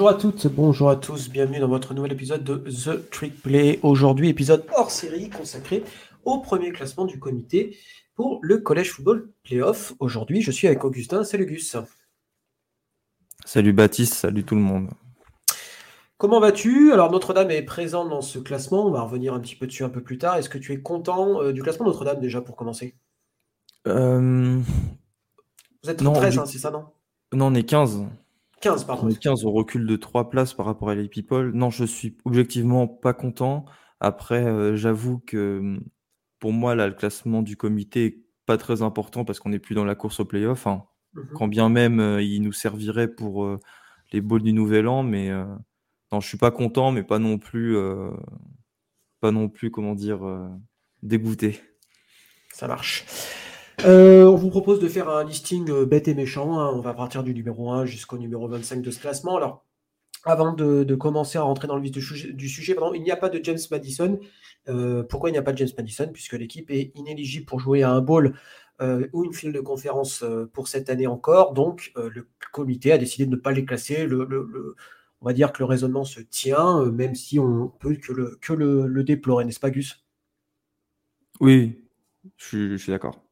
Bonjour à toutes, bonjour à tous, bienvenue dans votre nouvel épisode de The Trick Play. Aujourd'hui, épisode hors série consacré au premier classement du comité pour le Collège Football Playoff. Aujourd'hui, je suis avec Augustin. Salut Gus. Salut Baptiste, salut tout le monde. Comment vas-tu? Alors Notre-Dame est présente dans ce classement, on va revenir un petit peu dessus un peu plus tard. Est-ce que tu es content euh, du classement Notre-Dame déjà pour commencer? Euh, Vous êtes 13, hein, c'est ça, non? Non, on est 15. 15, pardon. On est 15, on recule de 3 places par rapport à les People. Non, je suis objectivement pas content. Après, euh, j'avoue que pour moi, là, le classement du comité est pas très important parce qu'on n'est plus dans la course au playoff. Hein. Mhm. Quand bien même euh, il nous servirait pour euh, les balls du Nouvel An, mais non, je suis pas content, mais pas non plus, pas non plus, comment dire, dégoûté. Ça marche. Euh, on vous propose de faire un listing euh, bête et méchant. Hein. On va partir du numéro 1 jusqu'au numéro 25 de ce classement. Alors, avant de, commencer à rentrer dans le vif du, sujet, il n'y a pas de James Madison. Euh, pourquoi il n'y a pas de James Madison? Puisque l'équipe est inéligible pour jouer à un bowl ou une file de conférence pour cette année encore. Donc, le comité a décidé de ne pas les classer. on va dire que le raisonnement se tient, même si on peut que le, que le, déplorer, n'est-ce pas, Gus? Oui, je suis d'accord.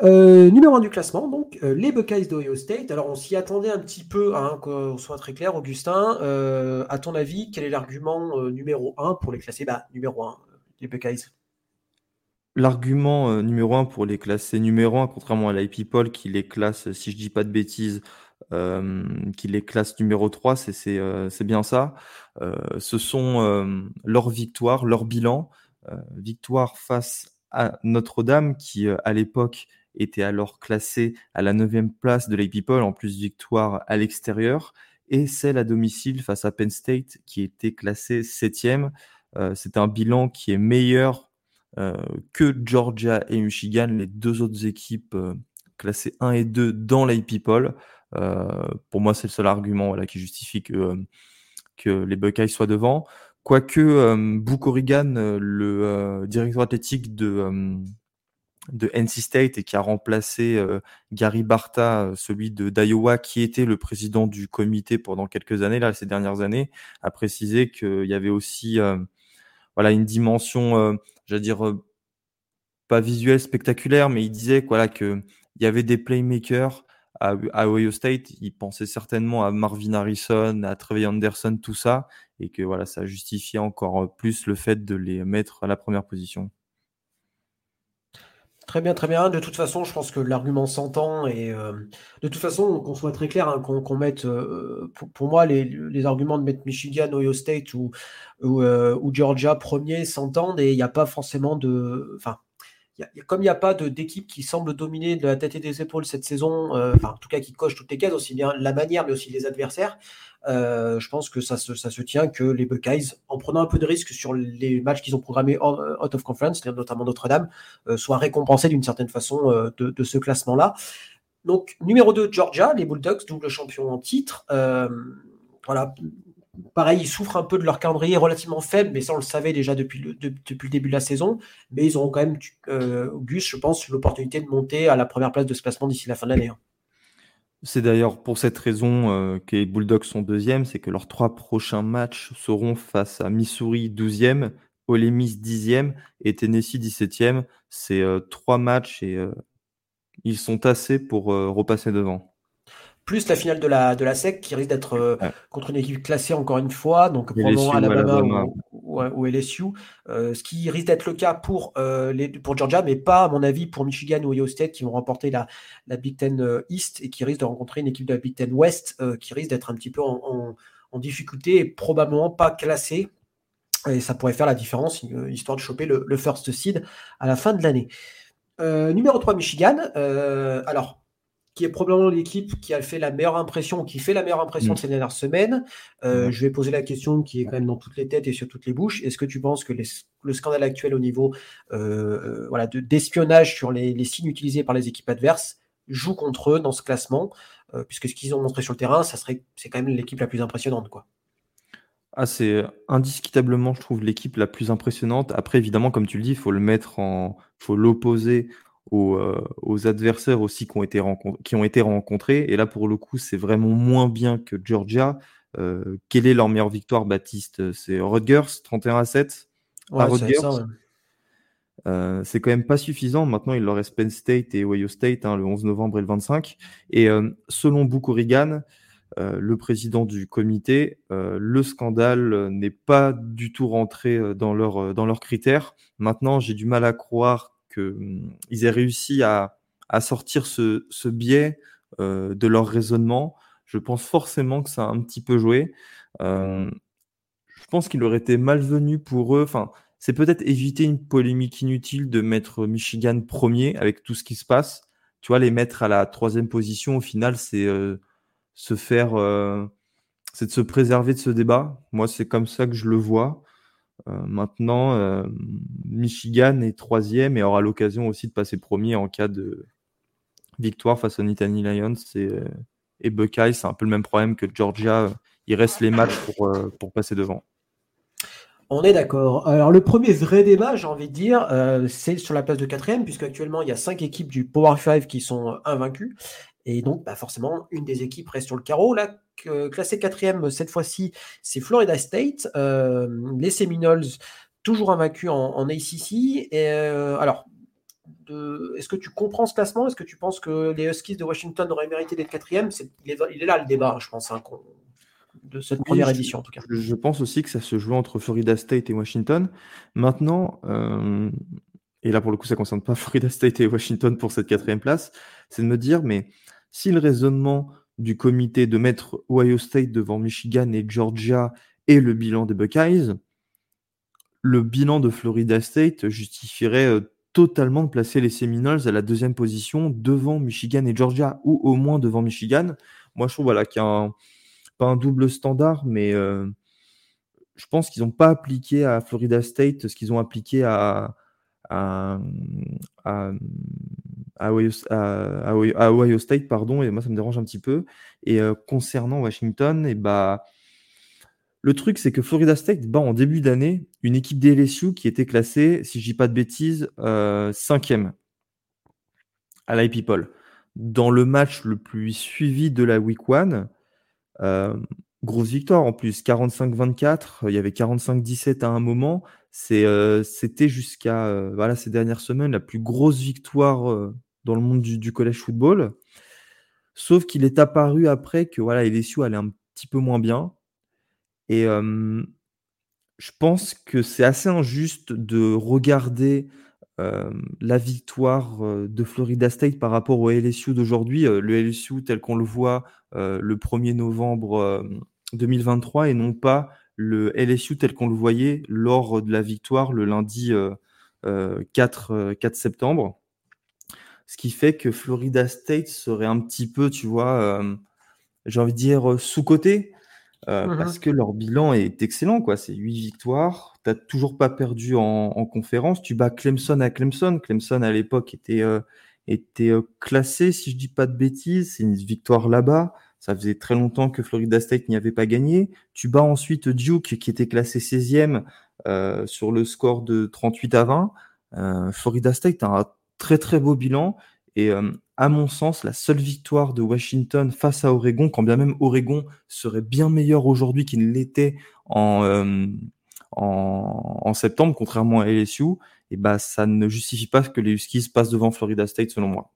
Euh, numéro 1 du classement, donc euh, les Buckeyes d'Ohio State. Alors on s'y attendait un petit peu, hein, qu'on soit très clair, Augustin. Euh, à ton avis, quel est l'argument numéro 1 pour les classer? Bah, Numéro 1, les Buckeyes. L'argument numéro 1 pour les classer numéro 1, contrairement à l'IP qui les classe, si je dis pas de bêtises, qui les classe numéro 3, c'est bien ça. ce sont leurs victoires, leur bilan. victoire face à Notre-Dame qui, à l'époque, était alors classé à la 9 place de l'AP en plus victoire à l'extérieur, et celle à domicile face à Penn State qui était classée 7e. Euh, c'est un bilan qui est meilleur euh, que Georgia et Michigan, les deux autres équipes euh, classées 1 et 2 dans l'AP People. pour moi, c'est le seul argument voilà, qui justifie que, que les Buckeyes soient devant. Quoique euh, Book le directeur athlétique de, de NC State et qui a remplacé euh, Gary Barta, euh, celui de d'Iowa, qui était le président du comité pendant quelques années, là, ces dernières années, a précisé qu'il y avait aussi euh, voilà, une dimension, j'allais dire, pas visuelle, spectaculaire, mais il disait voilà, qu'il y avait des playmakers à, à, Ohio State. Il pensait certainement à Marvin Harrison, à Trevor Anderson, tout ça, et que voilà, ça justifiait encore plus le fait de les mettre à la première position. Très bien, très bien. De toute façon, je pense que l'argument s'entend et euh, de toute façon, qu'on soit très clair, hein, qu'on mette, euh, pour, moi, les, arguments de mettre Michigan, Ohio State ou, ou, euh, Georgia premier s'entendent et il n'y a pas forcément de. Enfin, comme il n'y a pas d'équipe qui semble dominer de la tête et des épaules cette saison, enfin, en tout cas qui coche toutes les cases, aussi bien la manière mais aussi les adversaires, euh, je pense que ça se, tient que les Buckeyes, en prenant un peu de risque sur les matchs qu'ils ont programmés out of conference, notamment Notre-Dame, euh, soient récompensés d'une certaine façon euh, de, de, ce classement-là. Donc, numéro 2, Georgia, les Bulldogs, double champion en titre. voilà, pareil, ils souffrent un peu de leur calendrier relativement faible, mais ça on le savait déjà depuis le, début de la saison. Mais ils auront quand même, euh, Gus, je pense, l'opportunité de monter à la première place de ce classement d'ici la fin de l'année. Hein. C'est d'ailleurs pour cette raison euh, que les Bulldogs sont deuxièmes, c'est que leurs trois prochains matchs seront face à Missouri 12e, Ole Miss 10e et Tennessee 17e. C'est euh, trois matchs et ils sont assez pour repasser devant plus la finale de la, de la SEC qui risque d'être euh, contre une équipe classée encore une fois, donc probablement Alabama, Ou, LSU, euh, ce qui risque d'être le cas pour, euh, les, pour Georgia, mais pas à mon avis pour Michigan ou Ohio State qui vont remporter la, la Big Ten East et qui risque de rencontrer une équipe de la Big Ten West qui risque d'être un petit peu en, en, difficulté et probablement pas classée. Et ça pourrait faire la différence, histoire de choper le, le first seed à la fin de l'année. numéro 3, Michigan. alors, qui est probablement l'équipe qui a fait la meilleure impression, qui fait la meilleure impression de mm. ces dernières semaines. Euh, je vais poser la question qui est quand même dans toutes les têtes et sur toutes les bouches. Est-ce que tu penses que le scandale actuel au niveau euh, euh, voilà, d'espionnage sur les, signes utilisés par les équipes adverses joue contre eux dans ce classement Puisque ce qu'ils ont montré sur le terrain, ça serait, c'est quand même l'équipe la plus impressionnante. Quoi. Ah, c'est indiscutablement, je trouve, l'équipe la plus impressionnante. Après, évidemment, comme tu le dis, il faut le mettre en. faut l'opposer aux, adversaires aussi qui ont, été qui ont été rencontrés. Et là, pour le coup, c'est vraiment moins bien que Georgia. quelle est leur meilleure victoire, Baptiste? C'est Rutgers, 31 à 7 c'est quand même pas suffisant. Maintenant, il leur reste Penn State et Ohio State hein, le 11 novembre et le 25. Et selon Book Oregon, le président du comité, le scandale n'est pas du tout rentré dans leurs dans leurs critères. Maintenant, j'ai du mal à croire qu'ils mmh, aient réussi à, sortir ce, biais de leur raisonnement. Je pense forcément que ça a un petit peu joué. je pense qu'il aurait été malvenu pour eux. Enfin, c'est peut-être éviter une polémique inutile de mettre Michigan premier avec tout ce qui se passe. Tu vois, les mettre à la troisième position, au final, c'est euh, se faire, euh, c'est de se préserver de ce débat. Moi, c'est comme ça que je le vois. Euh, maintenant, Michigan est troisième et aura l'occasion aussi de passer premier en cas de victoire face aux Nittany Lions et, et Buckeye. C'est un peu le même problème que Georgia. Il reste les matchs pour, pour passer devant. On est d'accord. Alors le premier vrai débat, j'ai envie de dire, euh, c'est sur la place de quatrième, puisque actuellement il y a cinq équipes du Power 5 qui sont invaincues. Et donc, bah, forcément, une des équipes reste sur le carreau. Là, classé quatrième cette fois-ci, c'est Florida State. Euh, les Seminoles, toujours invaincus en, ACC. Et, euh, alors, est-ce que tu comprends ce classement? Est-ce que tu penses que les Huskies de Washington auraient mérité d'être quatrième? Il, est, là le débat, je pense. Hein, de cette première édition en tout cas. Je, pense aussi que ça se joue entre Florida State et Washington. Maintenant, euh, et là pour le coup ça ne concerne pas Florida State et Washington pour cette quatrième place, c'est de me dire, mais si le raisonnement du comité de mettre Ohio State devant Michigan et Georgia et le bilan des Buckeyes, le bilan de Florida State justifierait euh, totalement de placer les Seminoles à la deuxième position devant Michigan et Georgia, ou au moins devant Michigan. Moi, je trouve voilà, qu'il y a un, un double standard, mais euh, je pense qu'ils n'ont pas appliqué à Florida State ce qu'ils ont appliqué à, Ohio, State, pardon, et moi ça me dérange un petit peu. Et euh, concernant Washington, bah, le truc c'est que Florida State bat en début d'année une équipe d'LSU qui était classée, si je dis pas de bêtises, euh, cinquième à la People. Dans le match le plus suivi de la Week 1, euh, grosse victoire en plus, 45-24. Il y avait 45-17 à un moment. Euh, c'était jusqu'à ces dernières semaines la plus grosse victoire dans le monde du, collège football. Sauf qu'il est apparu après que voilà, LSU allait un petit peu moins bien. Et je pense que c'est assez injuste de regarder la victoire de Florida State par rapport au LSU d'aujourd'hui, le LSU tel qu'on le voit le 1er novembre 2023 et non pas le LSU tel qu'on le voyait lors de la victoire le lundi 4, 4 septembre. Ce qui fait que Florida State serait un petit peu, tu vois, j'ai envie de dire sous-côté euh, mmh parce que leur bilan est excellent. quoi. C'est 8 victoires. Tu n'as toujours pas perdu en, conférence. Tu bats Clemson à Clemson. Clemson, à l'époque, était, euh, était euh, classé, si je dis pas de bêtises. C'est une victoire là-bas. Ça faisait très longtemps que Florida State n'y avait pas gagné. Tu bats ensuite Duke, qui était classé 16e sur le score de 38 à 20. Florida State a un très très beau bilan. Et à mon sens, la seule victoire de Washington face à Oregon, quand bien même Oregon serait bien meilleur aujourd'hui qu'il l'était en, en, septembre, contrairement à LSU, et bah, ça ne justifie pas que les Huskies passent devant Florida State, selon moi.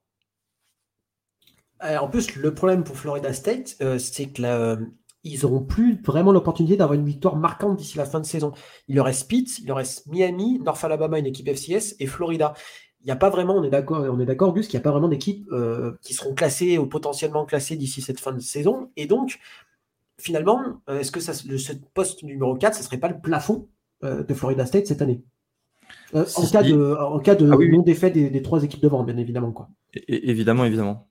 en plus, le problème pour Florida State, euh, c'est que ils n'auront plus vraiment l'opportunité d'avoir une victoire marquante d'ici la fin de saison. Il leur reste Pitt, il leur reste Miami, North Alabama, une équipe FCS, et Florida il n'y a pas vraiment, on est d'accord, on est d'accord, Gus, qu'il n'y a pas vraiment d'équipes euh, qui seront classées ou potentiellement classées d'ici cette fin de saison. Et donc, finalement, euh, est-ce que ça, le, ce poste numéro 4, ce ne serait pas le plafond euh, de Florida State cette année? En, cas de, en, cas de, ah non-défait des, trois équipes devant, bien évidemment. Quoi. évidemment, évidemment.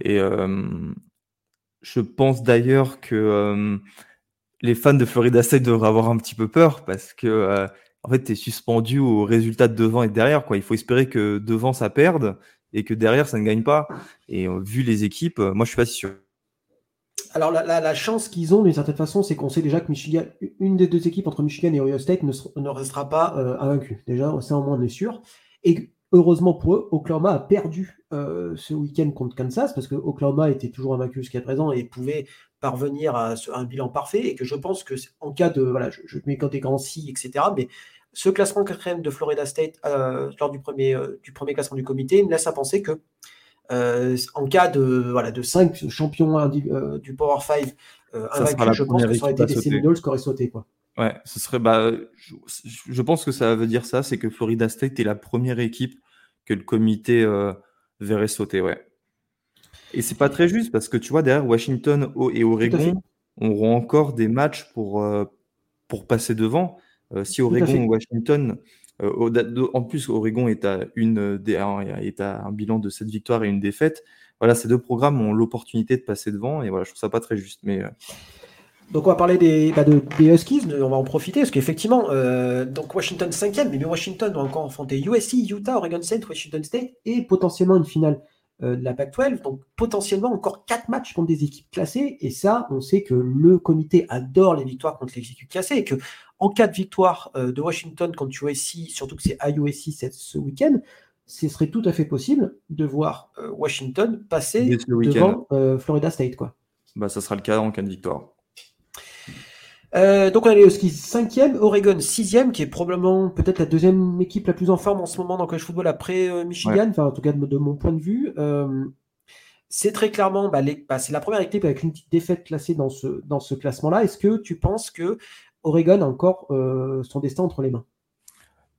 Et je pense d'ailleurs que les fans de Florida State devraient avoir un petit peu peur parce que en fait, tu es suspendu au résultat de devant et de derrière. Quoi. Il faut espérer que devant, ça perde et que derrière, ça ne gagne pas. Et euh, vu les équipes, euh, moi, je suis pas si sûr. Alors, la, chance qu'ils ont, d'une certaine façon, c'est qu'on sait déjà que Michigan, une des deux équipes entre Michigan et Ohio State ne, restera pas euh, invaincue. Déjà, ça, au moins, on est sûr. Et heureusement pour eux, Oklahoma a perdu ce week-end contre Kansas parce que Oklahoma était toujours invaincu jusqu'à présent et pouvait parvenir à, un bilan parfait et que je pense que en cas de voilà, je, je mets quand des grands si, etc. Mais ce classement quatrième de Florida State lors du premier, du premier classement du comité me laisse à penser que en cas de voilà de cinq champions du Power 5 invaincus, je pense que ça aurait été des Seminoles qui auraient sauté quoi. Ouais, ce serait. Bah, je, pense que ça veut dire ça, c'est que Florida State est la première équipe que le comité euh, verrait sauter, ouais. Et c'est pas très juste parce que tu vois, derrière Washington et Oregon auront encore des matchs pour, euh, pour passer devant. Euh, si Oregon ou Washington, en plus, Oregon est à, une, est à un bilan de 7 victoires et une défaite. Voilà, ces deux programmes ont l'opportunité de passer devant et voilà, je trouve ça pas très juste. Mais donc on va parler des, bah, Huskies, on va en profiter, parce qu'effectivement, euh, donc Washington 5e, mais Washington doit encore affronter USC, Utah, Oregon State, Washington State, et potentiellement une finale euh, de la Pac-12, donc potentiellement encore 4 matchs contre des équipes classées, et ça, on sait que le comité adore les victoires contre les équipes classées, et que en cas de victoire euh, de Washington contre USC, surtout que c'est à USC ce week-end, ce serait tout à fait possible de voir Washington passer devant Florida State. Quoi. Bah, ça sera le cas en cas de victoire. Euh, donc on a les Huskies 5e, Oregon 6e, qui est probablement peut-être la deuxième équipe la plus en forme en ce moment dans le college football après euh, Michigan, enfin en tout cas de, mon point de vue. Euh, c'est très clairement, bah, bah, c'est la première équipe avec une petite défaite classée dans ce, dans ce classement-là. Est-ce que tu penses que Oregon a encore son destin entre les mains?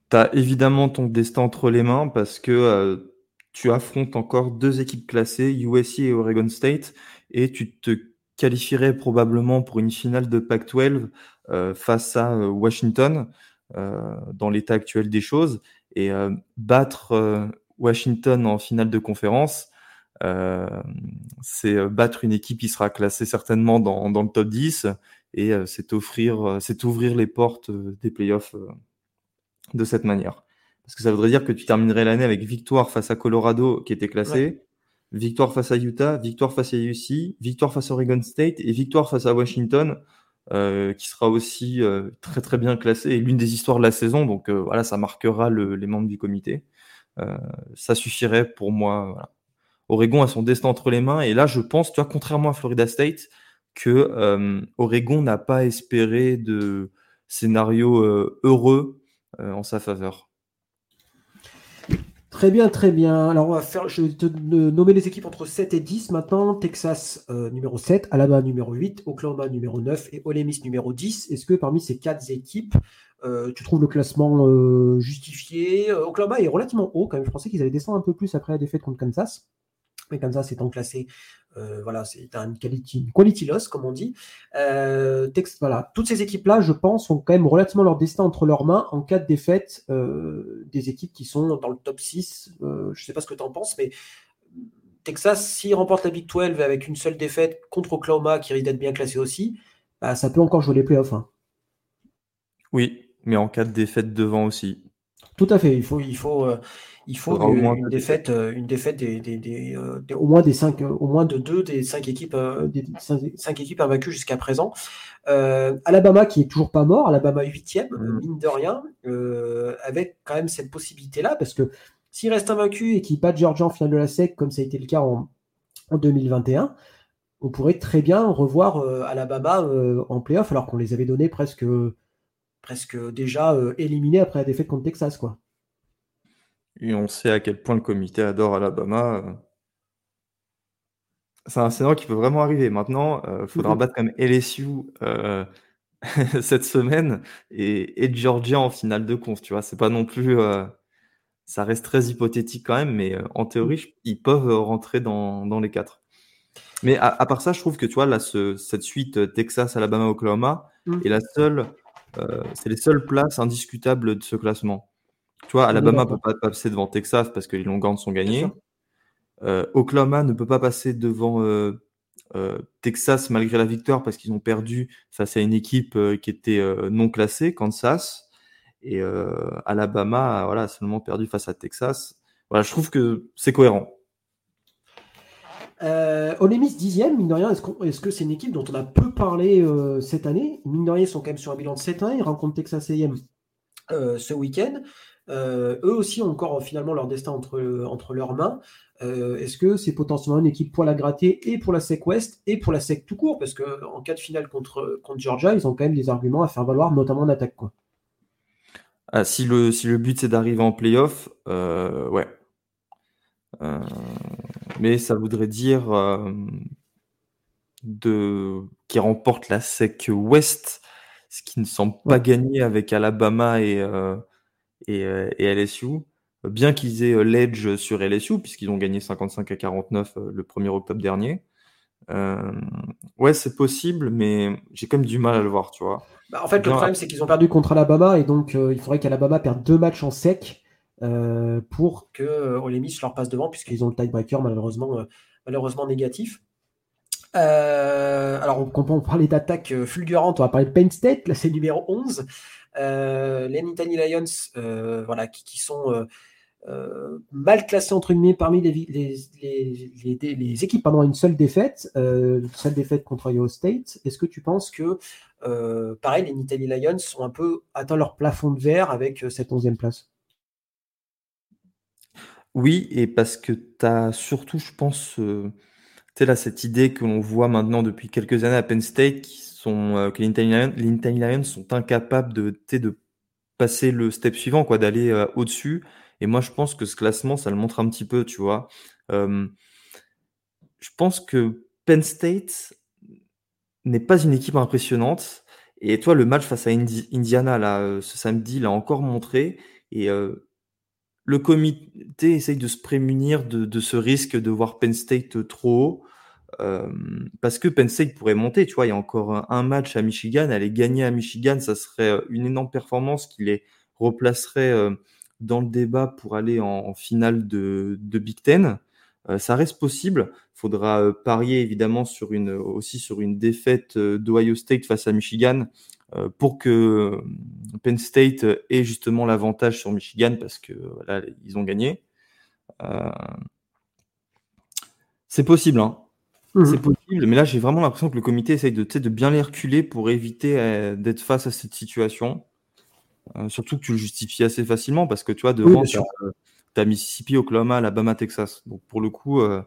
Tu as évidemment ton destin entre les mains parce que tu affrontes encore deux équipes classées, USC et Oregon State, et tu te qualifierait probablement pour une finale de Pac-12 euh, face à euh, Washington euh, dans l'état actuel des choses et battre Washington en finale de conférence, c'est battre une équipe qui sera classée certainement dans, le top 10 et c'est offrir, c'est ouvrir les portes des playoffs de cette manière. Parce que ça voudrait dire que tu terminerais l'année avec victoire face à Colorado qui était classé, victoire face à Utah, victoire face à UC, victoire face à Oregon State et victoire face à Washington, euh, qui sera aussi euh, très très bien classé et l'une des histoires de la saison. Donc euh, voilà, ça marquera les membres du comité. ça suffirait pour moi. Voilà. Oregon a son destin entre les mains et là, je pense, tu vois, contrairement à Florida State, que Oregon n'a pas espéré de scénario heureux en sa faveur. Très bien, très bien. Alors, on va faire, je vais te nommer les équipes entre 7 et 10 maintenant. Texas euh, numéro 7, Alabama numéro 8, Oklahoma numéro 9 et Ole Miss numéro 10. Est-ce que parmi ces quatre équipes, euh, tu trouves le classement euh, justifié? Oklahoma est relativement haut quand même. Je pensais qu'ils allaient descendre un peu plus après la défaite contre Kansas mais Kansas étant classé, euh, voilà, c'est un quality, loss, comme on dit. Euh, voilà. Toutes ces équipes-là, je pense, ont quand même relativement leur destin entre leurs mains en cas de défaite euh, des équipes qui sont dans le top 6. je ne sais pas ce que tu en penses, mais Texas, s'il remporte la Big 12 avec une seule défaite contre Oklahoma, qui risque d'être bien classé aussi, bah, ça peut encore jouer les playoffs. Hein. Oui, mais en cas de défaite devant aussi. Tout à fait. Il faut, il faut, il faut une, défaite, euh, une défaite des, euh, au moins des cinq, au moins de deux des cinq équipes, euh, des cinq, équipes invaincues jusqu'à présent. Alabama qui est toujours pas mort, Alabama 8 mmh. mine de rien, avec quand même cette possibilité-là, parce que s'il reste invaincu et qu'il bat Georgia en finale de la SEC, comme ça a été le cas en, 2021, on pourrait très bien revoir Alabama en playoff, alors qu'on les avait donnés presque, presque déjà éliminés après la défaite contre Texas, quoi. Et on sait à quel point le comité adore Alabama. C'est un scénario qui peut vraiment arriver. Maintenant, il euh, faudra battre comme LSU euh, cette semaine et, Georgia en finale de conf. Tu vois, c'est pas non plus. Euh, ça reste très hypothétique quand même, mais en théorie, ils peuvent rentrer dans, les quatre. Mais à, part ça, je trouve que tu vois, là, cette suite Texas, Alabama, Oklahoma mmh. est la seule. C'est les seules places indiscutables de ce classement. Tu vois, Alabama ne peut pas passer devant Texas parce que les Longhorns sont gagnés. Euh, Oklahoma ne peut pas passer devant euh, euh, Texas malgré la victoire parce qu'ils ont perdu face à une équipe qui était non classée, Kansas. Et Alabama voilà, a seulement perdu face à Texas. Voilà, je trouve que c'est cohérent. Euh, Ole Miss dixième, mine de rien, est-ce, que c'est une équipe dont on a peu parlé cette année? Mine de rien, ils sont quand même sur un bilan de 7 ans, ils rencontrent Texas A&M ce week-end. eux aussi ont encore finalement leur destin entre, leurs mains. Est-ce que c'est potentiellement une équipe pour la gratter et pour la SEC West et pour la SEC tout court? Parce qu'en cas de finale contre, Georgia, ils ont quand même des arguments à faire valoir, notamment en attaque. Ah, si, le, si le but c'est d'arriver en playoff, ouais. Mais ça voudrait dire de qui remporte la SEC West, ce qui ne semble pas gagner avec Alabama et, euh, et, euh, et, LSU. Bien qu'ils aient euh, l'edge sur LSU, puisqu'ils ont gagné 55 à 49 le 1er octobre dernier. ouais, c'est possible, mais j'ai quand même du mal à le voir, tu vois. Bah, en fait, le problème, c'est qu'ils ont perdu contre Alabama, et donc il faudrait qu'Alabama perde deux matchs en sec pour que Ole Miss leur passe devant, puisqu'ils ont le tiebreaker malheureusement, malheureusement négatif. Euh, alors, on, parlait d'attaque euh, fulgurante, on va parler de Penn State, là c'est numéro 11. Euh, les Nittany Lions, euh, voilà, qui, sont euh, mal classés entre guillemets parmi les, équipes pendant une seule défaite, une seule défaite contre Iowa State. Est-ce que tu penses que, pareil, les Nittany Lions ont un peu atteint leur plafond de verre avec cette 11e place? Oui, et parce que tu as surtout, je pense, c'est là, cette idée que l'on voit maintenant depuis quelques années à Penn State, qui sont, euh, que les Intelli Lions, sont incapables de, de passer le step suivant, quoi, d'aller euh, au-dessus. Et moi, je pense que ce classement, ça le montre un petit peu, tu vois. Euh, je pense que Penn State n'est pas une équipe impressionnante. Et toi, le match face à Indiana, là, ce samedi, l'a encore montré. Et le comité essaye de se prémunir de, ce risque de voir Penn State trop haut. Euh, parce que Penn State pourrait monter, tu vois, il y a encore un, match à Michigan, aller gagner à Michigan, ça serait euh, une énorme performance qui les replacerait euh, dans le débat pour aller en, finale de, Big Ten. ça reste possible. Faudra parier évidemment aussi sur une défaite d'Ohio State face à Michigan pour que Penn State ait justement l'avantage sur Michigan parce que là ils ont gagné. c'est possible, hein. C'est mmh. possible, mais là j'ai vraiment l'impression que le comité essaye de, de bien les reculer pour éviter euh, d'être face à cette situation. Euh, surtout que tu le justifies assez facilement parce que tu vois, devant, tu as, Mississippi, Oklahoma, Alabama, Texas. Donc pour le coup, euh,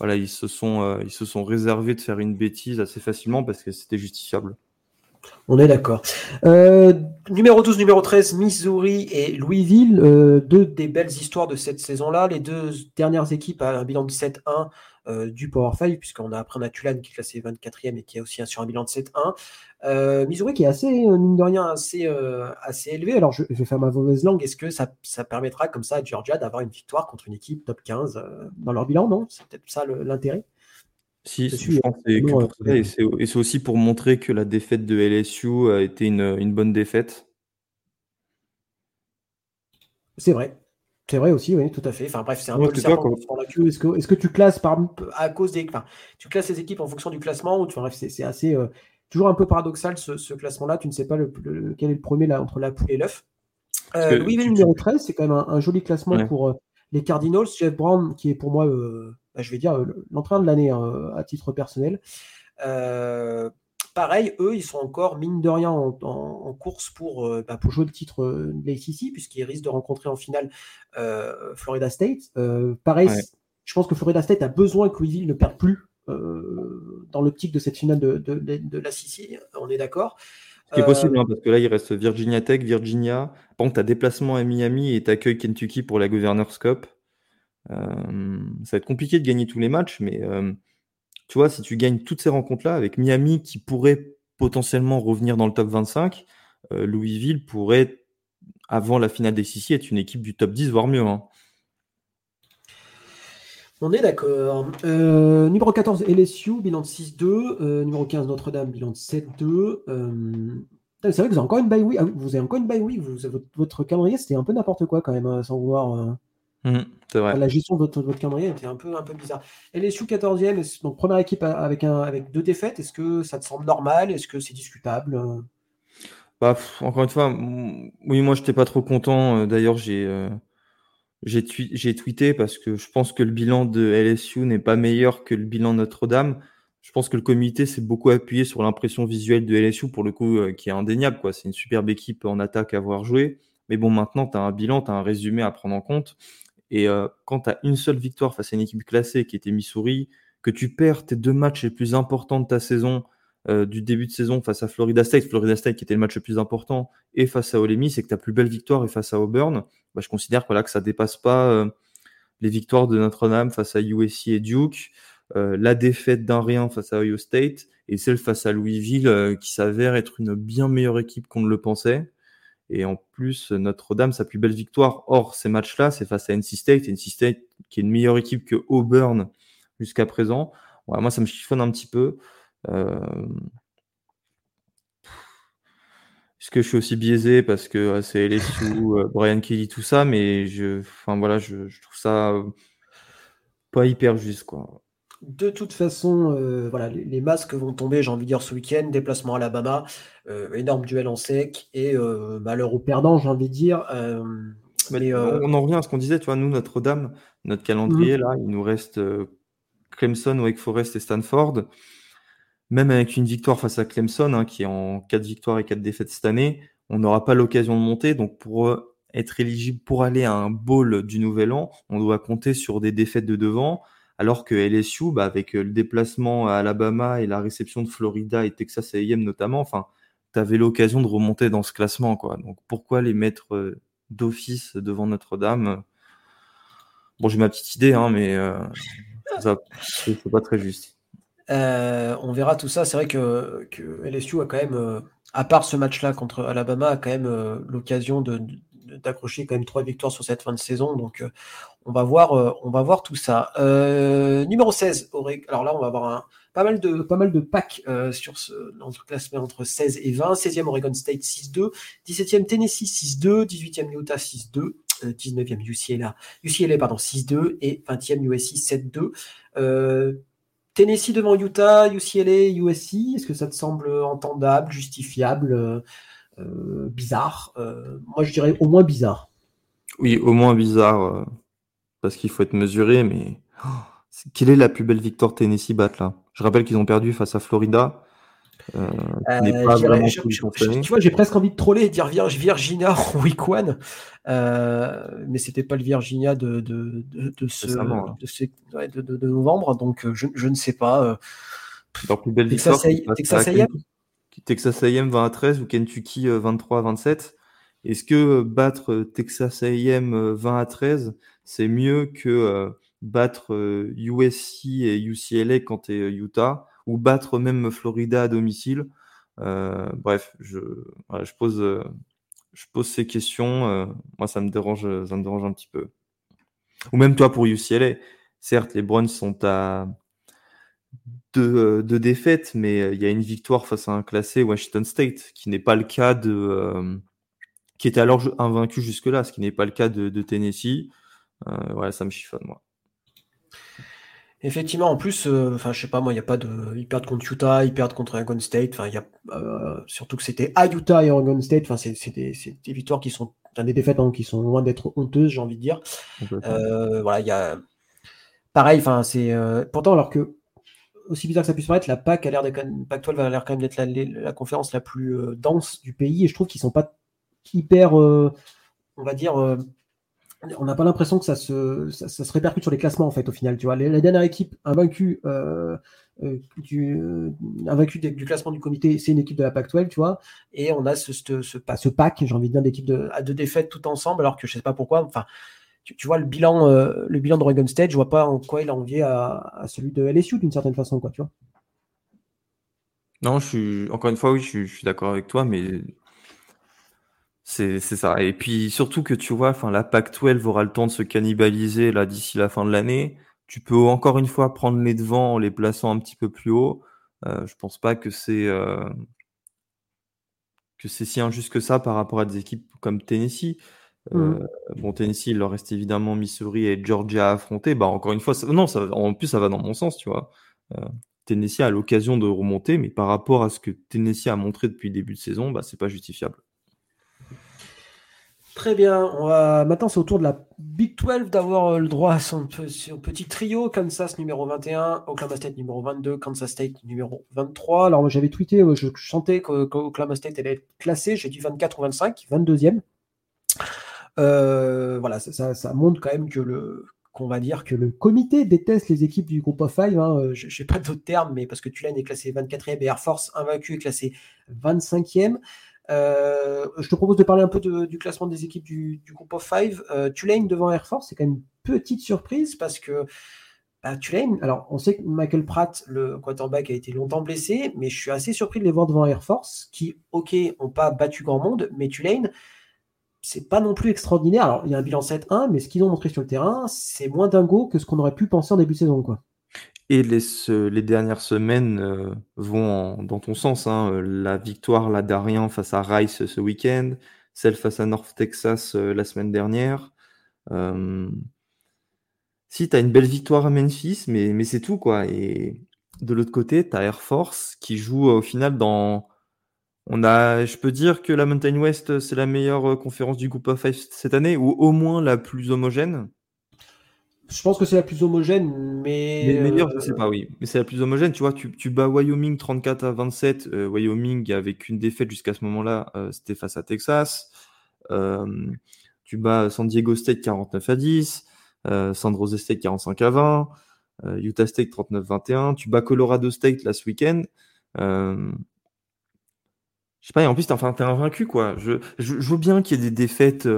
voilà, ils se, sont, ils se sont réservés de faire une bêtise assez facilement parce que c'était justifiable. On est d'accord. numéro 12, numéro 13, Missouri et Louisville. deux des belles histoires de cette saison-là. Les deux dernières équipes à un bilan de 7-1 euh, du Power 5, puisqu'on a après on Tulane qui est classé 24e et qui est aussi sur un bilan de 7-1. Euh, Missouri qui est assez, euh, mine de rien, assez, assez élevé. Alors je, vais faire ma mauvaise langue. Est-ce que ça, ça, permettra comme ça à Georgia d'avoir une victoire contre une équipe top 15 dans leur bilan? Non C'est peut-être ça l'intérêt si, je pense et c'est aussi pour montrer que la défaite de LSU a été une, une bonne défaite. C'est vrai. C'est vrai aussi, oui, tout à fait. Enfin bref, c'est un peu le serpent la queue. Est-ce que, que, tu classes par, à cause des, enfin, tu classes les équipes en fonction du classement ou tu, bref, c'est assez euh, toujours un peu paradoxal ce, classement-là. Tu ne sais pas le, quel est le premier là entre la poule et l'œuf. Euh, Louis numéro 13, c'est quand même un, joli classement pour euh, les Cardinals. Jeff Brown, qui est pour moi, euh, bah, je vais dire, l'entraîneur de l'année hein, à titre personnel. Pareil, eux, ils sont encore, mine de rien, en, course pour, euh, bah, pour jouer le titre euh, de l'ACC, puisqu'ils risquent de rencontrer en finale euh, Florida State. pareil, je pense que Florida State a besoin que Louisville ne perde plus dans l'optique de cette finale de, de, de, l'ACC, on est d'accord. Ce qui est possible, hein, parce que là, il reste Virginia Tech, Virginia. Contre, tu as déplacement à Miami et tu accueilles Kentucky pour la Governor's Cup. ça va être compliqué de gagner tous les matchs, mais tu vois, si tu gagnes toutes ces rencontres-là, avec Miami qui pourrait potentiellement revenir dans le top 25, euh, Louisville pourrait, avant la finale des Sissi, être une équipe du top 10, voire mieux. Hein. On est d'accord. Euh, numéro 14, LSU, bilan de 6-2. Euh, numéro 15, Notre-Dame, bilan de 7-2. C'est vrai que vous avez encore une bye week. Ah vous avez encore une bye week. votre, calendrier, c'était un peu n'importe quoi quand même, sans vouloir. Mmh, la gestion de votre, calendrier était un peu, un peu bizarre. LSU 14e, donc première équipe avec, un, avec deux défaites, est-ce que ça te semble normal? Est-ce que c'est discutable? Bah, Encore une fois, oui, moi je n'étais pas trop content. Euh, d'ailleurs, j'ai euh, j'ai tweeté parce que je pense que le bilan de LSU n'est pas meilleur que le bilan Notre-Dame. Je pense que le comité s'est beaucoup appuyé sur l'impression visuelle de LSU, pour le coup, euh, qui est indéniable. C'est une superbe équipe en attaque à avoir joué. Mais bon, maintenant, tu as un bilan, tu as un résumé à prendre en compte. Et euh, quand tu as une seule victoire face à une équipe classée qui était Missouri, que tu perds tes deux matchs les plus importants de ta saison, euh, du début de saison face à Florida State, Florida State qui était le match le plus important, et face à Ole Miss, et que ta plus belle victoire est face à Auburn, bah, je considère que, que ça dépasse pas euh, les victoires de Notre-Dame face à USC et Duke, la défaite d'un rien face à Ohio State, et celle face à Louisville qui s'avère être une bien meilleure équipe qu'on ne le pensait. Et en plus, Notre-Dame, sa plus belle victoire hors ces matchs-là, c'est face à NC State. NC State qui est une meilleure équipe que Auburn jusqu'à présent. moi, ça me chiffonne un petit peu. Euh... Est-ce que je suis aussi biaisé parce que euh, c'est LSU, euh, Brian Kelly, tout ça, mais je, enfin voilà, je, trouve ça euh, pas hyper juste, quoi. De toute façon, euh, voilà, les, masques vont tomber, j'ai envie de dire, ce week-end. Déplacement à Alabama, euh, énorme duel en sec et euh, malheur aux perdants, j'ai envie de dire. Mais, on en revient à ce qu'on disait, tu vois, nous, Notre-Dame, notre calendrier, mhm. là, il nous reste Clemson, Wake Forest et Stanford. Même avec une victoire face à Clemson, hein, qui est en 4 victoires et 4 défaites cette année, on n'aura pas l'occasion de monter. Donc, pour être éligible pour aller à un bowl du Nouvel An, on doit compter sur des défaites de devant alors que LSU, bah, avec euh, le déplacement à Alabama et la réception de Florida et Texas A&M notamment, enfin, tu avais l'occasion de remonter dans ce classement, quoi. Donc pourquoi les mettre euh, d'office devant Notre-Dame Bon, j'ai ma petite idée, hein, mais euh, c'est pas très juste. on verra tout ça. C'est vrai que, LSU a quand même, à part ce match-là contre Alabama, a quand même l'occasion de, d'accrocher quand même trois victoires sur cette fin de saison. Donc, euh, on, va voir, euh, on va voir tout ça. Euh, numéro 16, alors là, on va avoir pas, mal de, packs sur ce notre classement entre 16 et 20. 16e Oregon State 6-2, 17e Tennessee 6-2, 18e Utah 6-2. 19e UCLA, UCLA pardon, 6-2 et 20e USC 7-2. Tennessee devant Utah, UCLA, USC, est-ce que ça te semble entendable, justifiable euh, bizarre. Euh, moi, je dirais au moins bizarre. Oui, au moins bizarre, euh, parce qu'il faut être mesuré, mais oh, quelle est la plus belle victoire Tennessee bat là? Je rappelle qu'ils ont perdu face à Florida. Euh, tu vois, j'ai presque envie de troller et dire Virginia en week one, euh, mais c'était pas le Virginia de, de, de, de ce, hein. de, novembre, donc je, je, ne sais pas. Leur plus belle victoire. Texas, Texas Texas A&M 20 à 13 ou Kentucky 23 euh, à 27. Est-ce que euh, battre euh, Texas A&M 20 à 13, c'est mieux que battre USC et UCLA quand tu es Utah ou battre même Florida à domicile? Bref, je, pose, ces questions. moi, ça me, dérange, un petit peu. Ou même toi pour UCLA. Certes, les Browns sont à euh, de, défaites, mais euh, il y a une victoire face à un classé Washington State, qui n'est pas le cas de. Euh, qui était alors invaincu jusque-là, ce qui n'est pas le cas de, Tennessee. voilà, ça me chiffonne, moi. Effectivement, en plus, enfin, je sais pas, moi, il n'y a pas de. Ils perdent contre Utah, ils perdent contre Oregon State. Enfin, il y a surtout que c'était à Utah et Oregon State. Enfin, c'est des, des, victoires qui sont, des défaites hein, qui sont loin d'être honteuses, j'ai envie de dire. voilà, il y a. Pareil, enfin, c'est pourtant alors que aussi bizarre que ça puisse paraître, la PAC a l'air Pac-12 a l'air quand même d'être la, conférence la plus euh, dense du pays et je trouve qu'ils sont pas hyper, euh, on va dire, euh, on n'a pas l'impression que ça se, répercute sur les classements en fait au final. Tu vois, la, dernière équipe invaincue du, invaincu du classement du comité, c'est une équipe de la PAC-12, tu vois, et on a ce, ce, pack, j'ai envie de dire, d'équipes de, à deux défaites tout ensemble, alors que je sais pas pourquoi. Enfin, tu, vois le bilan, euh, de Oregon State, je vois pas en quoi il a envié à, celui de LSU d'une certaine façon, quoi, tu vois. Non, je suis encore une fois, oui, je suis, d'accord avec toi, mais c'est ça. Et puis surtout que tu vois, enfin, la Pac-12 aura le temps de se cannibaliser là d'ici la fin de l'année. Tu peux encore une fois prendre les devants en les plaçant un petit peu plus haut. Euh, je pense pas que c'est euh, que c'est si injuste que ça par rapport à des équipes comme Tennessee. Mmh. Euh, bon, Tennessee, il leur reste évidemment Missouri et Georgia à affronter. Bah, encore une fois, non, ça, en plus, ça va dans mon sens, tu vois. Euh, Tennessee a l'occasion de remonter, mais par rapport à ce que Tennessee a montré depuis le début de saison, bah, c'est pas justifiable. Très bien. Maintenant, c'est au tour de la Big 12 d'avoir euh, le droit à son, petit trio. Kansas numéro 21, Oklahoma State numéro 22, Kansas State numéro 23. Alors, moi, j'avais tweeté, je, je sentais qu'Oklahoma State allait être classé. J'ai dit 24 ou 25, 22e. voilà, ça, montre quand même que le qu'on va dire que le comité déteste les équipes du groupe of five. Hein, je n'ai pas d'autres termes, mais parce que Tulane est classé 24e et Air Force invaincu est classé 25e. Je te propose de parler un peu du classement des équipes du, groupe of five. Tulane devant Air Force, c'est quand même une petite surprise parce que bah, Tulane, alors on sait que Michael Pratt, le quarterback, a été longtemps blessé, mais je suis assez surpris de les voir devant Air Force, qui, ok, n'ont pas battu grand monde, mais Tulane, c'est pas non plus extraordinaire. Alors, il y a un bilan 7-1, mais ce qu'ils ont montré sur le terrain, c'est moins dingo que ce qu'on aurait pu penser en début de saison. Quoi. Et les, dernières semaines euh, vont dans ton sens. Hein. La victoire là d'Arien face à Rice ce week-end, celle face à North Texas euh, la semaine dernière. Euh, si, tu as une belle victoire à Memphis, mais, c'est tout, quoi. Et de l'autre côté, tu as Air Force qui joue au final dans. On a, je peux dire que la Mountain West, c'est la meilleure euh, conférence du groupe of five cette année, ou au moins la plus homogène. Je pense que c'est la plus homogène, mais. Les meilleure, je ne sais euh, pas, oui. Mais c'est la plus homogène. Tu vois, tu, tu bats Wyoming 34 à 27. Euh, Wyoming, avec une défaite jusqu'à ce moment-là, c'était face à Texas. tu bats San Diego State 49 à 10. Euh, San Jose State 45 à 20, euh, Utah State 39-21, tu bats Colorado State là ce week-end. Euh, je sais pas, et en plus, t'es enfin, invaincu, quoi. Je, je, veux bien qu'il y ait des défaites,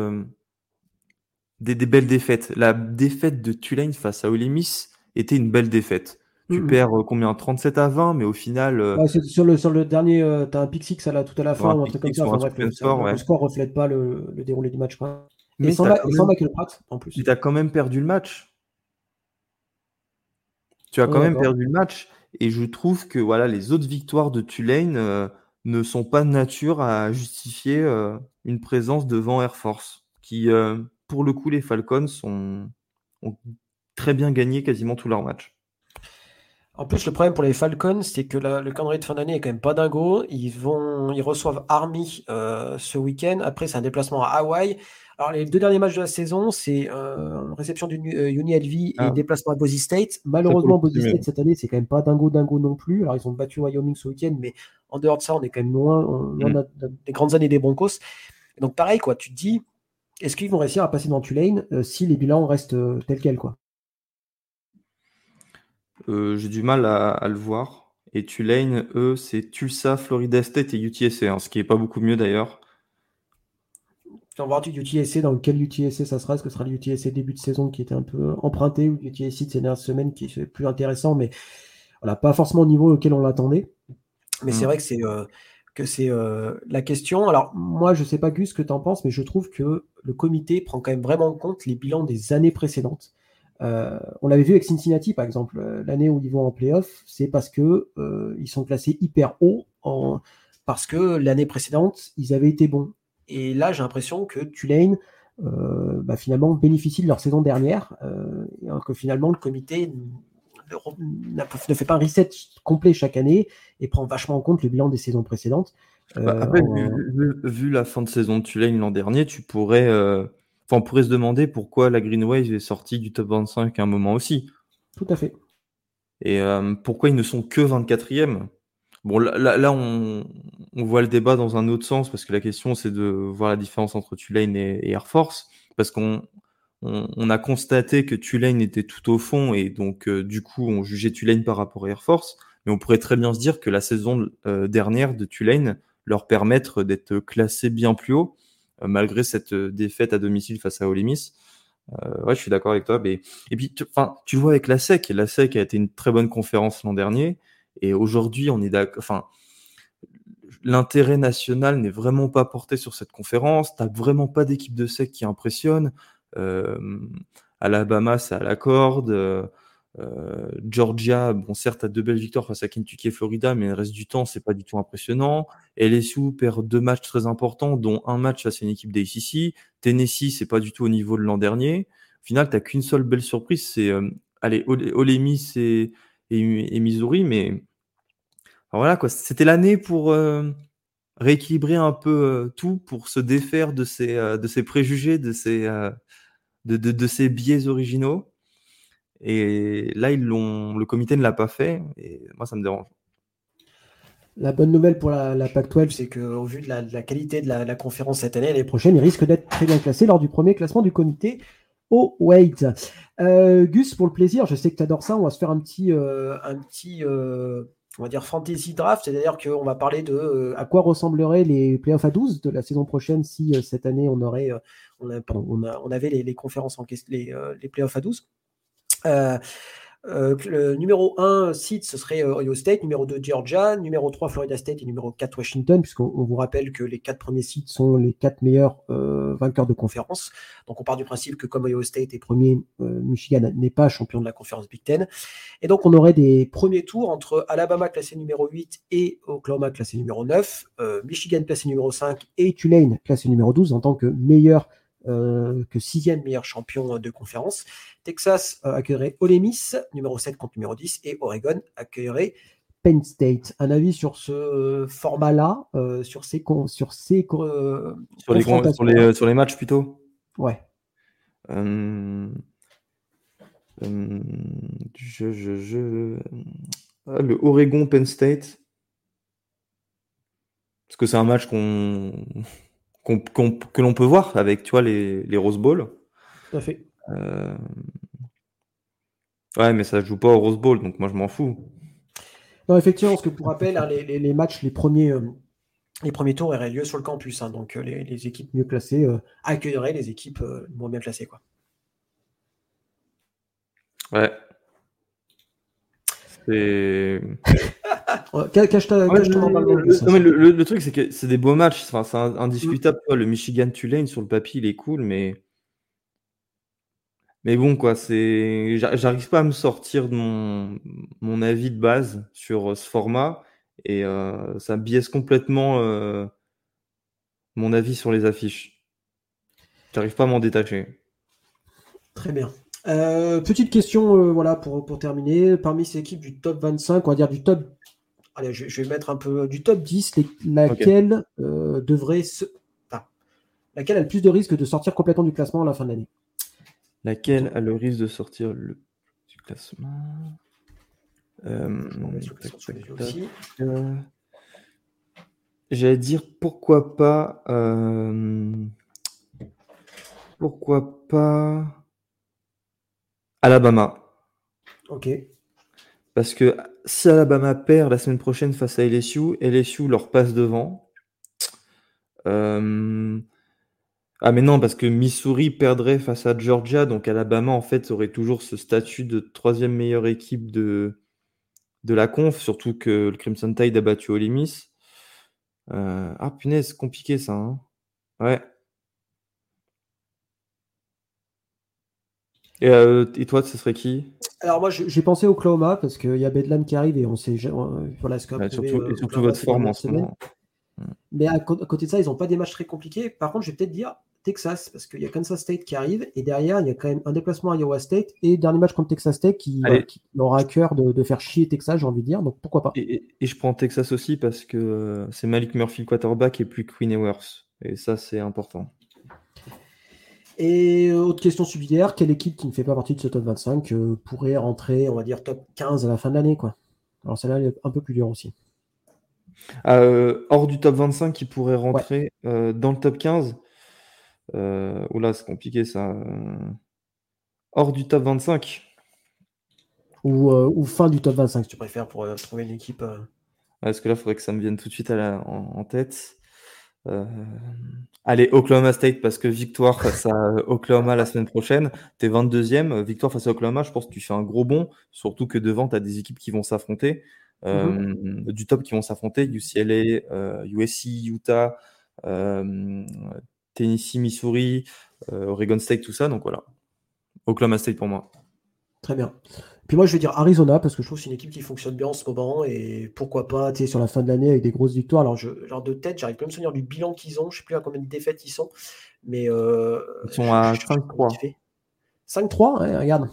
des, belles défaites. La défaite de Tulane face à Ole Miss était une belle défaite. Tu perds combien? 37 à 20, mais au final. sur, le, sur le dernier, tu as un pick six tout à la fin, ou un truc comme ça. le, score, le, score reflète pas le, déroulé du match. Quoi. Mais sans, Michael Pratt, en plus. Tu as quand même perdu le match. Tu as quand même perdu le match. Et je trouve que voilà, les autres victoires de Tulane euh, ne sont pas de nature à justifier euh, une présence devant Air Force. Qui, euh, pour le coup, les Falcons ont très bien gagné quasiment tous leurs matchs. En plus, le problème pour les Falcons, c'est que le calendrier de fin d'année est quand même pas dingo. Ils vont, ils reçoivent Army ce week-end. Après, c'est un déplacement à Hawaï. Alors, les deux derniers matchs de la saison, c'est euh, réception du euh, Uni et ah. déplacement à Boise State. Malheureusement, Boise State cette année, c'est quand même pas dingo dingo non plus. Alors, ils ont battu Wyoming ce week-end, mais en dehors de ça, on est quand même loin. On, mm. a des grandes années des Broncos. donc, pareil, quoi, tu te dis, est-ce qu'ils vont réussir à passer dans Tulane euh, si les bilans restent euh, tels quels, quoi? J'ai du mal à, le voir. Et Tulane, eux, c'est Tulsa, Florida State et UTSA, hein, ce qui est pas beaucoup mieux d'ailleurs. On va voir du UTSC, dans quel UTSC ça sera. Est-ce que ce sera l'UTSC début de saison qui était un peu emprunté ou l'UTSC de ces dernières semaines qui est plus intéressant, mais voilà, pas forcément au niveau auquel on l'attendait. Mais c'est mm. vrai que c'est euh, que c'est euh, la question. Alors moi, je sais pas Gus ce que tu en penses, mais je trouve que le comité prend quand même vraiment en compte les bilans des années précédentes. Euh, on l'avait vu avec Cincinnati, par exemple, l'année où ils vont en playoff, c'est parce que ils sont classés hyper haut parce que l'année précédente, ils avaient été bons. Et là, j'ai l'impression que Tulane, euh, bah, finalement, bénéficie de leur saison dernière, euh, et que finalement, le comité ne fait pas un reset complet chaque année et prend vachement en compte le bilan des saisons précédentes. Bah, euh, après, vu, la fin de saison de Tulane l'an dernier, tu pourrais, on pourrait se demander pourquoi la Green Wave est sortie du top 25 à un moment aussi. Tout à fait. Et pourquoi ils ne sont que 24e Bon, là, là on, voit le débat dans un autre sens parce que la question, c'est de voir la différence entre Tulane et, Air Force. Parce qu'on on, a constaté que Tulane était tout au fond et donc, euh, du coup, on jugeait Tulane par rapport à Air Force. Mais on pourrait très bien se dire que la saison euh, dernière de Tulane leur permettre d'être classés bien plus haut, euh, malgré cette défaite à domicile face à Ole Miss. ouais, je suis d'accord avec toi. Et puis, tu, tu vois avec la SEC. La SEC a été une très bonne conférence l'an dernier. Et aujourd'hui, on est. Enfin, l'intérêt national n'est vraiment pas porté sur cette conférence. T'as vraiment pas d'équipe de sec qui impressionne. Euh, Alabama, c'est à la corde. Euh, Georgia, bon, certes, a deux belles victoires face à Kentucky et Florida, mais le reste du temps, c'est pas du tout impressionnant. LSU perd deux matchs très importants, dont un match face à une équipe d'ACC. Tennessee, c'est pas du tout au niveau de l'an dernier. Au final, t'as qu'une seule belle surprise, c'est euh, allez, Ole Miss et, Missouri, mais voilà quoi, c'était l'année pour euh, rééquilibrer un peu tout, pour se défaire de euh, de ces préjugés, de ces, de, de, de, ces biais originaux. Et là, ils le comité ne l'a pas fait, et moi, ça me dérange. La bonne nouvelle pour la, la Pac-12, c'est qu'au vu de la, qualité de la, conférence cette année, l'année prochaine, il risque d'être très bien classé lors du premier classement du comité au Wade. Euh, Gus, pour le plaisir, je sais que tu adores ça, on va se faire un petit, euh, un petit euh, on va dire fantasy draft, c'est-à-dire qu'on va parler de à quoi ressembleraient les playoffs à 12 de la saison prochaine si cette année on aurait, on, avait les, conférences en les, les playoffs à 12. Euh, le numéro 1 site, ce serait euh, Ohio State, numéro 2 Georgia, numéro 3 Florida State et numéro 4 Washington, puisqu'on vous rappelle que les quatre premiers sites sont les quatre meilleurs euh, vainqueurs de conférence. Donc on part du principe que comme Ohio State est premier, Michigan n'est pas champion de la conférence Big Ten. Et donc on aurait des premiers tours entre Alabama classé numéro 8 et Oklahoma classé numéro 9, Michigan classé numéro 5 et Tulane classé numéro 12 en tant que meilleur euh, que sixième meilleur champion de conférence. Texas euh, accueillerait Ole Miss, numéro 7 contre numéro 10, et Oregon accueillerait Penn State. Un avis sur ce format-là, euh, sur ces, sur ces sur, les, sur, les, sur les matchs plutôt? Ouais. je, je, je... Ah, le Oregon Penn State? Parce que c'est un match qu'on que l'on peut voir avec tu vois, les, les Rose Bowl. Tout à fait. Euh, ouais, mais ça joue pas au Rose Bowl, donc moi je m'en fous. Non, effectivement, parce que pour rappel, hein, les, les, matchs, les premiers, euh, les premiers tours auraient lieu sur le campus. Hein, donc euh, les, les, équipes mieux classées accueilleraient les équipes moins bien classées. Quoi. Ouais. C'est. le, truc, c'est que c'est des beaux matchs. Enfin, c'est indiscutable. Mm. Le Michigan Tulane sur le papier, il est cool, mais. Mais bon, quoi, c'est. J'arrive pas à me sortir de mon, mon avis de base sur euh, ce format. Et euh, ça biaise complètement euh, mon avis sur les affiches. J'arrive pas à m'en détacher. Très bien. petite question, voilà, pour, pour terminer. Parmi ces équipes du top 25, on va dire du top allez, je, vais mettre un peu du top 10, laquelle euh, devrait se. laquelle a le plus de risque de sortir complètement du classement à la fin de l'année? Laquelle a le risque de sortir le... du classement? Euh, J'allais dire pourquoi pas. Euh, pourquoi pas. Alabama. Ok. Parce que si Alabama perd la semaine prochaine face à LSU, LSU leur passe devant. Euh, ah mais non, parce que Missouri perdrait face à Georgia, donc Alabama en fait aurait toujours ce statut de troisième meilleure équipe de, de la conf, surtout que le Crimson Tide a battu Ole. Euh, ah punaise, compliqué ça. Hein. ouais. Et, euh, et, toi, ce serait qui? Alors moi, j'ai pensé au Oklahoma parce qu'il y a Bedlam qui arrive et on sait voilà ce surtout, et surtout votre forme en ce moment. Mais à, côté de ça, ils n'ont pas des matchs très compliqués. Par contre, je vais peut-être dire Texas parce qu'il y a Kansas State qui arrive et derrière, il y a quand même un déplacement à Iowa State et dernier match contre Texas State qui, aura à cœur de, faire chier Texas, j'ai envie de dire. Donc pourquoi pas. Et, je prends Texas aussi parce que euh, c'est Malik Murphy quarterback et plus Queen Ewers. Et ça, c'est important. Et euh, autre question subsidiaire, quelle équipe qui ne fait pas partie de ce top 25 euh, pourrait rentrer, on va dire, top 15 à la fin de l'année quoi? Alors celle-là, elle est un peu plus dure aussi. Euh, hors du top 25 qui pourrait rentrer dans le top 15 Oula, c'est compliqué ça. Hors du top 25 ou, fin du top 25 si tu préfères pour trouver une équipe. Est-ce que là, il faudrait que ça me vienne tout de suite à en, tête. Allez, Oklahoma State, parce que victoire face à Oklahoma la semaine prochaine, tu es 22e. Victoire face à Oklahoma, je pense que tu fais un gros bond, surtout que devant, tu as des équipes qui vont s'affronter, euh, mhm. du top qui vont s'affronter, UCLA, USC, euh, Utah, euh, Tennessee, Missouri, Oregon State, tout ça. Donc voilà, Oklahoma State pour moi. Très bien. Puis moi, je vais dire Arizona parce que je trouve que c'est une équipe qui fonctionne bien en ce moment et pourquoi pas, tu sur la fin de l'année avec des grosses victoires. Alors, je, genre de tête, j'arrive pas à me souvenir du bilan qu'ils ont. Je sais plus à combien de défaites ils sont, mais euh, ils sont à 5-3. 5-3, regarde.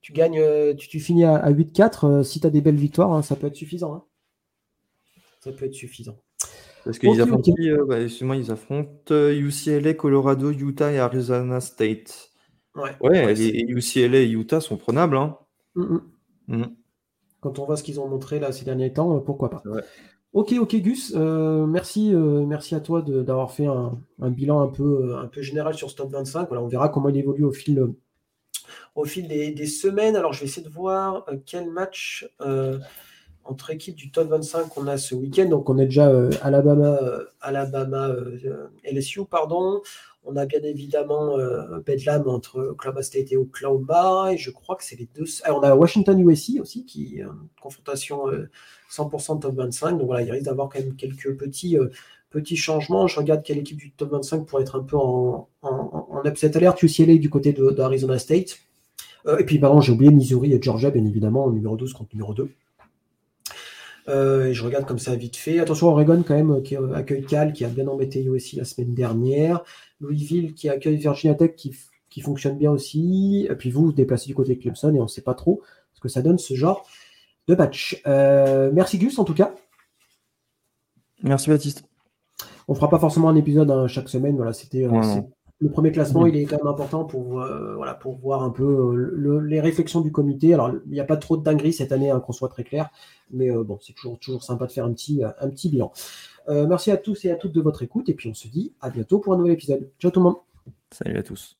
Tu gagnes, euh, tu, finis à, 8-4. Euh, si tu as des belles victoires, hein, ça peut être suffisant. Hein. Ça peut être suffisant. Parce qu'ils affrontent, bah, ils affrontent UCLA, Colorado, Utah et Arizona State. Ouais, les UCLA et Utah sont prenables. Hein. Mm, mm. Mm. Quand on voit ce qu'ils ont montré là ces derniers temps, pourquoi pas. Ok, ok, Gus. merci, merci à toi d'avoir fait un, bilan un peu, un peu général sur ce top 25. Voilà, on verra comment il évolue au fil, au fil des, semaines. Alors, je vais essayer de voir quel match entre équipes du top 25 qu'on a ce week-end. Donc, on est déjà Alabama, Alabama LSU, pardon. On a bien évidemment euh, Bedlam entre Oklahoma State et Oklahoma. Et je crois que c'est les deux. Ah, on a Washington USC aussi, qui une confrontation 100% euh, top 25. Donc voilà, il risque d'avoir quand même quelques petits, euh, petits changements. Je regarde quelle équipe du top 25 pourrait être un peu en, en, upset alert. UCLA du côté d'Arizona State. et puis, pardon, j'ai oublié Missouri et Georgia, bien évidemment, numéro 12 contre numéro 2. Et je regarde comme ça vite fait. Attention, Oregon quand même, qui accueille Cal, qui a bien embêté USC la semaine dernière. Louisville qui accueille Virginia Tech qui, fonctionne bien aussi. Et puis vous vous déplacez du côté de Clemson et on ne sait pas trop ce que ça donne ce genre de match. Euh, merci Gus en tout cas. Merci Baptiste. On fera pas forcément un épisode hein, chaque semaine. Voilà, c'était euh, le premier classement. Il est quand même important pour euh, voilà pour voir un peu les réflexions du comité. Alors il n'y a pas trop de dingueries cette année, hein, qu'on soit très clair, mais bon c'est toujours toujours sympa de faire un petit un petit bilan. Euh, merci à tous et à toutes de votre écoute. Et puis on se dit à bientôt pour un nouvel épisode. Ciao tout le monde. Salut à tous.